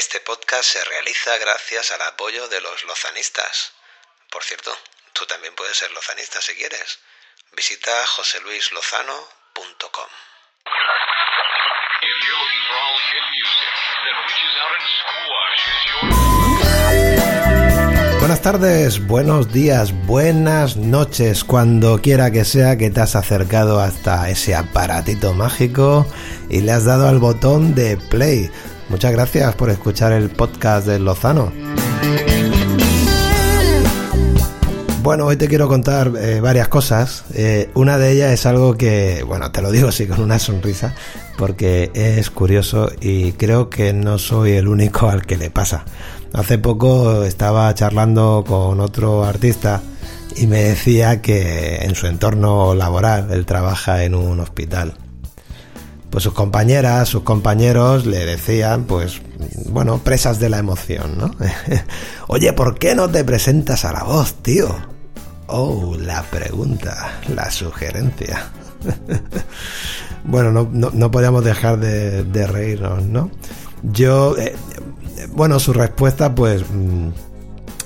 Este podcast se realiza gracias al apoyo de los lozanistas. Por cierto, tú también puedes ser lozanista si quieres. Visita joseluislozano.com. Buenas tardes, buenos días, buenas noches, cuando quiera que sea que te has acercado hasta ese aparatito mágico y le has dado al botón de play. Muchas gracias por escuchar el podcast de Lozano. Bueno, hoy te quiero contar eh, varias cosas. Eh, una de ellas es algo que, bueno, te lo digo así con una sonrisa, porque es curioso y creo que no soy el único al que le pasa. Hace poco estaba charlando con otro artista y me decía que en su entorno laboral él trabaja en un hospital. Pues sus compañeras, sus compañeros le decían, pues, bueno, presas de la emoción, ¿no? Oye, ¿por qué no te presentas a la voz, tío? Oh, la pregunta, la sugerencia. bueno, no, no, podíamos dejar de, reírnos, ¿no? Yo, eh, bueno, su respuesta pues mm,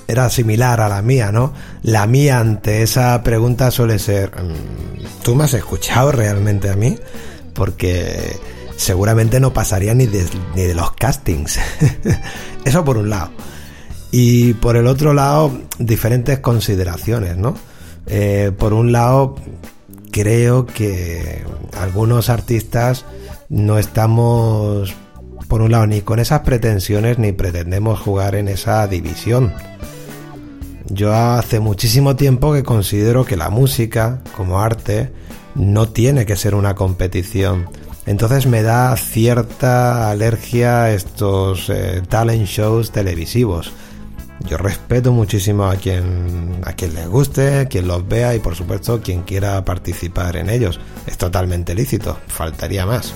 era similar a la mía, ¿no? La mía ante esa pregunta suele ser, mm, ¿tú me has escuchado realmente a mí? Porque seguramente no pasaría ni de, los castings. Eso por un lado. Y por el otro lado, diferentes consideraciones, ¿no? Eh, por un lado, creo que algunos artistas no estamos por un lado, ni con esas pretensiones ni pretendemos jugar en esa división. Yo hace muchísimo tiempo que considero que la música, como arte, no tiene que ser una competición. Entonces me da cierta alergia a estos eh, talent shows televisivos. Yo respeto muchísimo a quien a quien les guste, a quien los vea y por supuesto quien quiera participar en ellos. Es totalmente lícito, faltaría más.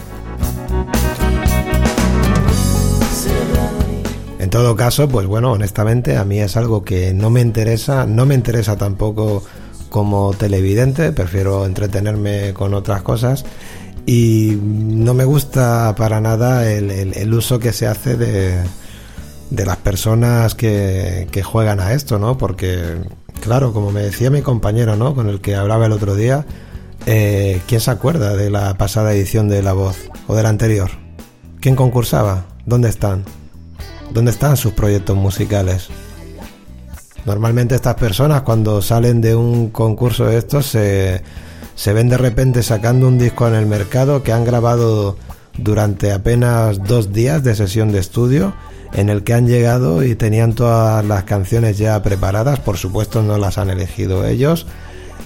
En todo caso, pues bueno, honestamente a mí es algo que no me interesa, no me interesa tampoco como televidente, prefiero entretenerme con otras cosas y no me gusta para nada el, uso que se hace de, las personas que, que, juegan a esto, ¿no? Porque, claro, como me decía mi compañero, ¿no? Con el que hablaba el otro día, eh, ¿quién se acuerda de la pasada edición de La Voz o de la anterior? ¿Quién concursaba? ¿Dónde están? ¿Dónde están sus proyectos musicales? Normalmente estas personas cuando salen de un concurso de estos se, se ven de repente sacando un disco en el mercado que han grabado durante apenas dos días de sesión de estudio en el que han llegado y tenían todas las canciones ya preparadas, por supuesto no las han elegido ellos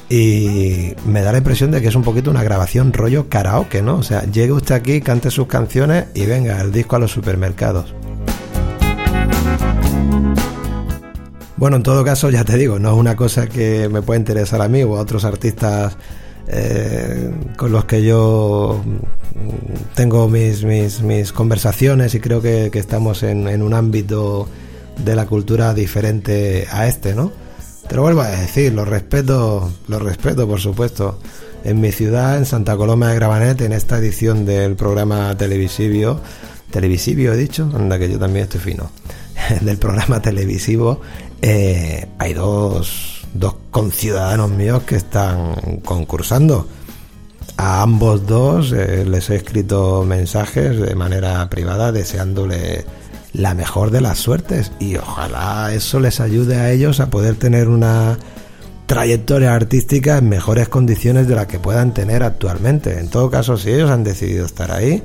y me da la impresión de que es un poquito una grabación rollo karaoke, ¿no? O sea, llegue usted aquí, cante sus canciones y venga el disco a los supermercados. Bueno, en todo caso, ya te digo, no es una cosa que me pueda interesar a mí o a otros artistas eh, con los que yo tengo mis, mis, conversaciones y creo que, estamos en, un ámbito de la cultura diferente a este, ¿no? Te lo vuelvo a decir, lo respeto, lo respeto, por supuesto. En mi ciudad, en Santa Coloma de Gravanet, en esta edición del programa televisivo, televisivo he dicho, anda que yo también estoy fino, del programa televisivo, eh, hay dos, dos conciudadanos míos que están concursando. A ambos dos eh, les he escrito mensajes de manera privada deseándole la mejor de las suertes y ojalá eso les ayude a ellos a poder tener una trayectoria artística en mejores condiciones de las que puedan tener actualmente. En todo caso, si ellos han decidido estar ahí,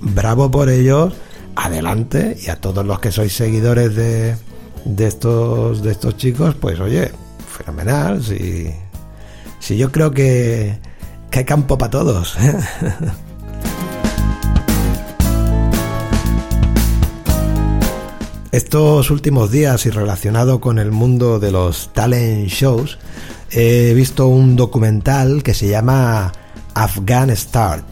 bravo por ellos, adelante y a todos los que sois seguidores de, de estos, de estos chicos, pues oye, fenomenal. Si, si yo creo que, hay campo para todos. Estos últimos días y relacionado con el mundo de los talent shows, he visto un documental que se llama Afghan Star.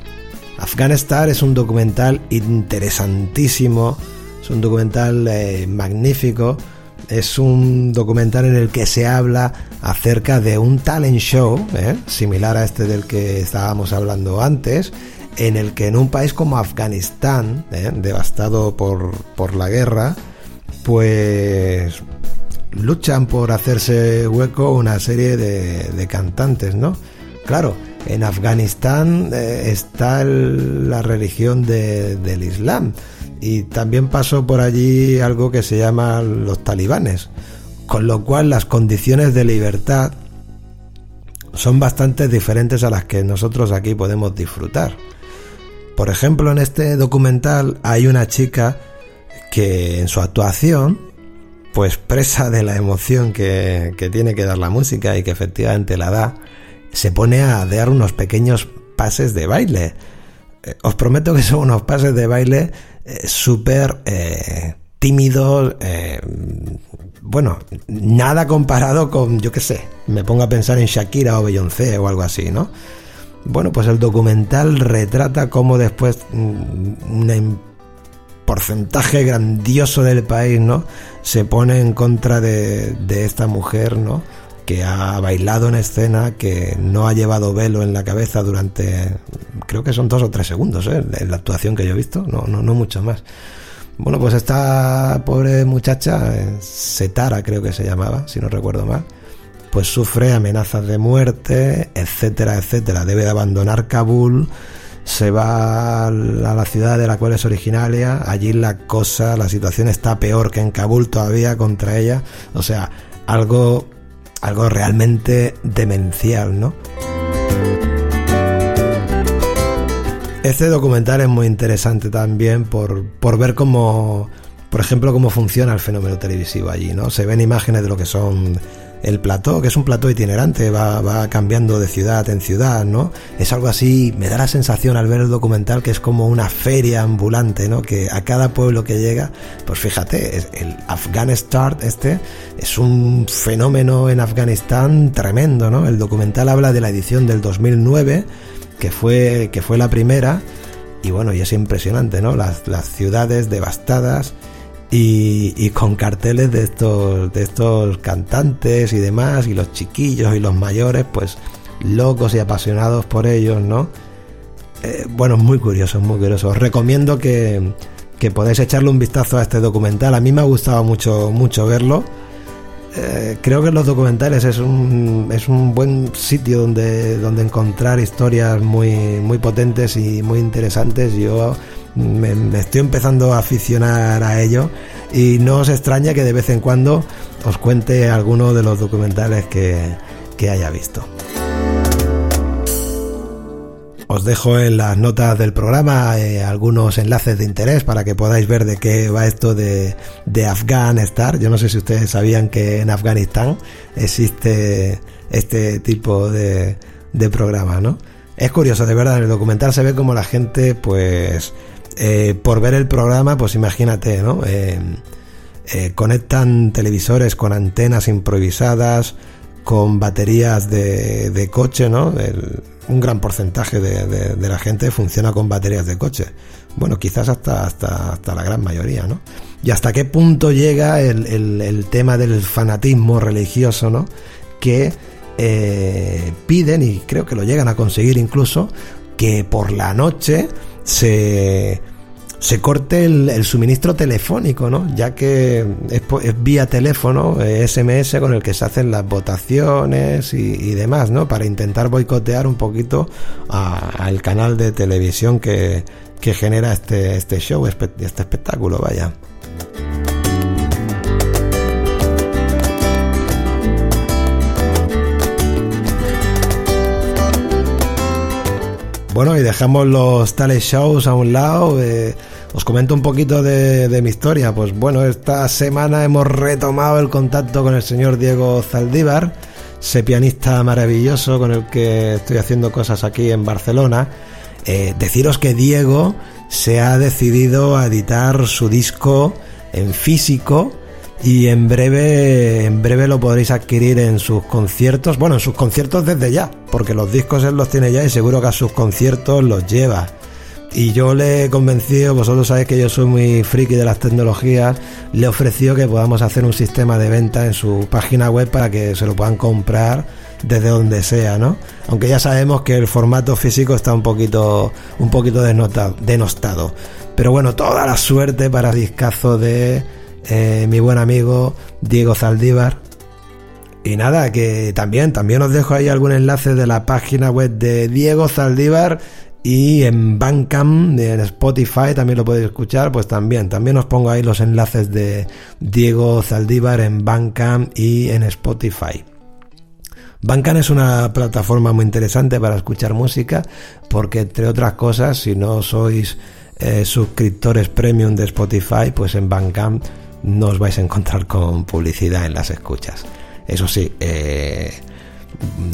Afghan Star es un documental interesantísimo, es un documental eh, magnífico es un documental en el que se habla acerca de un talent show, ¿eh? similar a este del que estábamos hablando antes, en el que en un país como Afganistán, ¿eh? devastado por, por la guerra, pues luchan por hacerse hueco una serie de, cantantes, ¿no? Claro, en Afganistán eh, está la religión del Islam y también pasó por allí algo que se llama los talibanes, con lo cual las condiciones de libertad son bastante diferentes a las que nosotros aquí podemos disfrutar. Por ejemplo, en este documental hay una chica que en su actuación, pues presa de la emoción que, tiene que dar la música y que efectivamente la da, se pone a dar unos pequeños pases de baile. Eh, os prometo que son unos pases de baile eh, súper eh, tímidos, bueno, nada comparado con, yo qué sé, me pongo a pensar en Shakira o Beyoncé o algo así, ¿no? Bueno, pues el documental retrata cómo después mm, un porcentaje grandioso del país, ¿no? Se pone en contra de, esta mujer, ¿no? Que ha bailado en escena, que no ha llevado velo en la cabeza durante, creo que son dos o tres segundos, ¿eh? En la actuación que yo he visto, no, no, no mucho más. Bueno, pues esta pobre muchacha, eh, Setara creo que se llamaba, si no recuerdo mal, pues sufre amenazas de muerte, etcétera, etcétera. Debe de abandonar Kabul, se va a la ciudad de la cual es originaria, allí la cosa, la situación está peor que en Kabul todavía contra ella, o sea, algo, algo realmente demencial, ¿no? Este documental es muy interesante también por, por ver cómo, por ejemplo, cómo funciona el fenómeno televisivo allí, ¿no? Se ven imágenes de lo que son el plató, que es un plató itinerante, va, cambiando de ciudad en ciudad, ¿no? Es algo así, me da la sensación al ver el documental que es como una feria ambulante, ¿no? Que a cada pueblo que llega, pues fíjate, el Afghan Start este es un fenómeno en Afganistán tremendo, ¿no? El documental habla de la edición del 2009 que fue, que fue la primera. Y bueno, y es impresionante, ¿no? Las ciudades devastadas y, con carteles de estos, de estos cantantes y demás, y los chiquillos y los mayores, pues locos y apasionados por ellos, ¿no? Eh, bueno, muy curioso, muy curioso. Os recomiendo que, que podáis echarle un vistazo a este documental. A mí me ha gustado mucho, mucho verlo. Eh, creo que los documentales es un, es un buen sitio donde, donde encontrar historias muy, muy potentes y muy interesantes. Yo me, estoy empezando a aficionar a ello y no os extraña que de vez en cuando os cuente alguno de los documentales que, que haya visto. Os dejo en las notas del programa eh, algunos enlaces de interés para que podáis ver de qué va esto de, de Afghanistan. Yo no sé si ustedes sabían que en Afganistán existe este tipo de, de programa, ¿no? Es curioso, de verdad, en el documental se ve como la gente, pues, eh, por ver el programa, pues imagínate, ¿no? Eh, conectan televisores con antenas improvisadas, con baterías de, coche, ¿no? un gran porcentaje de, la gente funciona con baterías de coche. Bueno, quizás hasta, hasta, hasta la gran mayoría, ¿no? Y hasta qué punto llega el, tema del fanatismo religioso, ¿no? Que eh, piden, y creo que lo llegan a conseguir incluso, que por la noche se se corte el, suministro telefónico, ¿no? Ya que es, vía teléfono, SMS con el que se hacen las votaciones y, demás, ¿no? Para intentar boicotear un poquito al canal de televisión que, que genera este, este show, este espectáculo, vaya. Bueno, y dejamos los tales shows a un lado. Eh, os comento un poquito de, mi historia. Pues bueno, esta semana hemos retomado el contacto con el señor Diego Zaldívar, ese pianista maravilloso con el que estoy haciendo cosas aquí en Barcelona. Eh, deciros que Diego se ha decidido a editar su disco en físico y en breve en breve lo podréis adquirir en sus conciertos bueno en sus conciertos desde ya porque los discos él los tiene ya y seguro que a sus conciertos los lleva y yo le he convencido vosotros sabéis que yo soy muy friki de las tecnologías le he ofrecido que podamos hacer un sistema de venta en su página web para que se lo puedan comprar desde donde sea, ¿no? Aunque ya sabemos que el formato físico está un poquito, un poquito denostado. Pero bueno, toda la suerte para discazo de eh, mi buen amigo Diego Zaldívar. Y nada, que también, también os dejo ahí algún enlace de la página web de Diego Zaldívar y en Bandcamp, en Spotify también lo podéis escuchar, pues también, también os pongo ahí los enlaces de Diego Zaldívar en Bandcamp y en Spotify. Bandcamp es una plataforma muy interesante para escuchar música porque entre otras cosas, si no sois eh, suscriptores premium de Spotify, pues en Bandcamp no os vais a encontrar con publicidad en las escuchas. Eso sí, eh,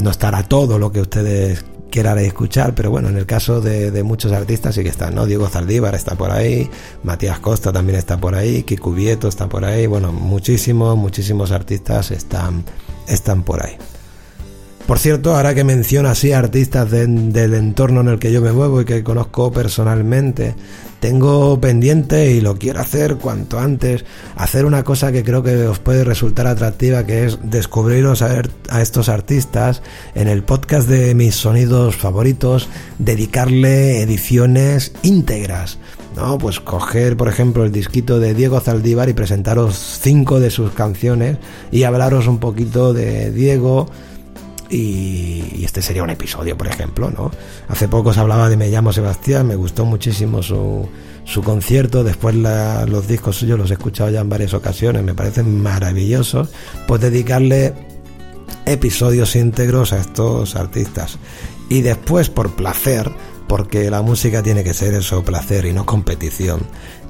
no estará todo lo que ustedes quieran escuchar, pero bueno, en el caso de, muchos artistas sí que están, ¿no? Diego Zaldívar está por ahí, Matías Costa también está por ahí, Kiku Vieto está por ahí, bueno, muchísimos, muchísimos artistas están, están por ahí. Por cierto, ahora que menciona así artistas del entorno en el que yo me muevo y que conozco personalmente, tengo pendiente y lo quiero hacer cuanto antes, hacer una cosa que creo que os puede resultar atractiva, que es descubriros a, a estos artistas en el podcast de mis sonidos favoritos, dedicarle ediciones íntegras. ¿no? Pues coger, por ejemplo, el disquito de Diego Zaldívar y presentaros cinco de sus canciones y hablaros un poquito de Diego, y, este sería un episodio, por ejemplo, ¿no? Hace poco se hablaba de Me llamo Sebastián, me gustó muchísimo su, su concierto, después los discos suyos los he escuchado ya en varias ocasiones, me parecen maravillosos, pues dedicarle episodios íntegros a estos artistas. Y después, por placer, porque la música tiene que ser eso, placer y no competición,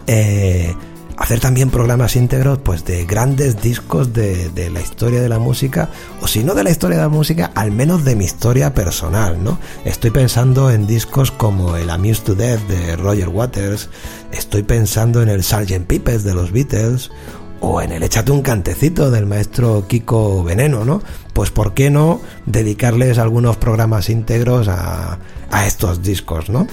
eh, hacer también programas íntegros pues de grandes discos de, de, la historia de la música o si no de la historia de la música al menos de mi historia personal no estoy pensando en discos como el Amused to Death de Roger Waters estoy pensando en el Sgt. Pepper's de los Beatles o en el Échate un cantecito del maestro Kiko Veneno, ¿no? Pues ¿por qué no dedicarles algunos programas íntegros a, a estos discos, ¿no?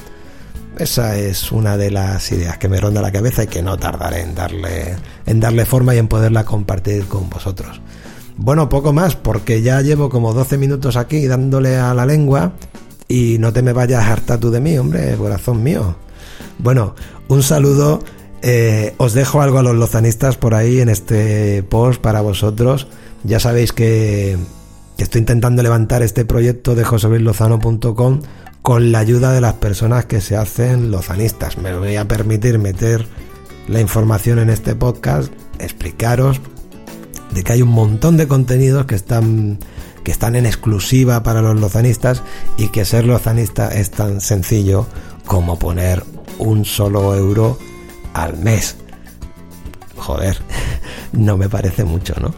Esa es una de las ideas que me ronda la cabeza y que no tardaré en darle, en darle forma y en poderla compartir con vosotros. Bueno, poco más, porque ya llevo como 12 minutos aquí dándole a la lengua y no te me vayas a hartar tú de mí, hombre, corazón mío. Bueno, un saludo. Eh, os dejo algo a los lozanistas por ahí en este post para vosotros. Ya sabéis que, estoy intentando levantar este proyecto de joseluislozano.com con la ayuda de las personas que se hacen lozanistas. Me voy a permitir meter la información en este podcast, explicaros de que hay un montón de contenidos que están que están en exclusiva para los lozanistas y que ser lozanista es tan sencillo como poner un solo euro al mes. Joder, no me parece mucho, ¿no?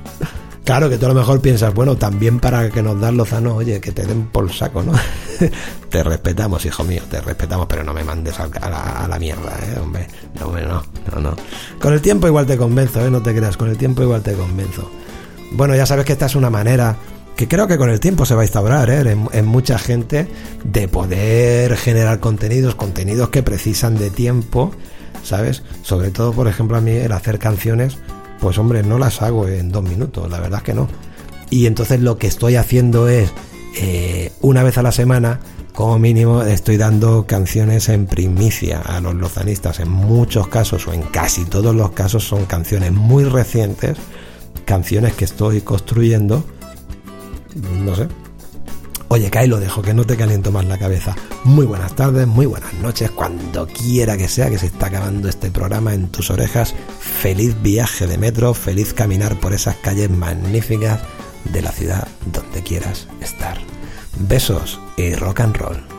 Claro que tú a lo mejor piensas, bueno, también para que nos dan Lozano, oye, que te den por saco, ¿no? te respetamos, hijo mío, te respetamos, pero no me mandes a la, mierda, ¿eh? Hombre, no, no, no. Con el tiempo igual te convenzo, ¿eh? No te creas, con el tiempo igual te convenzo. Bueno, ya sabes que esta es una manera que creo que con el tiempo se va a instaurar ¿eh? en, mucha gente de poder generar contenidos, contenidos que precisan de tiempo, ¿sabes? Sobre todo, por ejemplo, a mí el hacer canciones pues hombre, no las hago en dos minutos, la verdad es que no. Y entonces lo que estoy haciendo es, eh, una vez a la semana, como mínimo, estoy dando canciones en primicia a los lozanistas. En muchos casos, o en casi todos los casos, son canciones muy recientes, canciones que estoy construyendo, no sé, Oye, ahí lo dejo, que no te caliento más la cabeza. Muy buenas tardes, muy buenas noches, cuando quiera que sea que se está acabando este programa en tus orejas. Feliz viaje de metro, feliz caminar por esas calles magníficas de la ciudad donde quieras estar. Besos y rock and roll.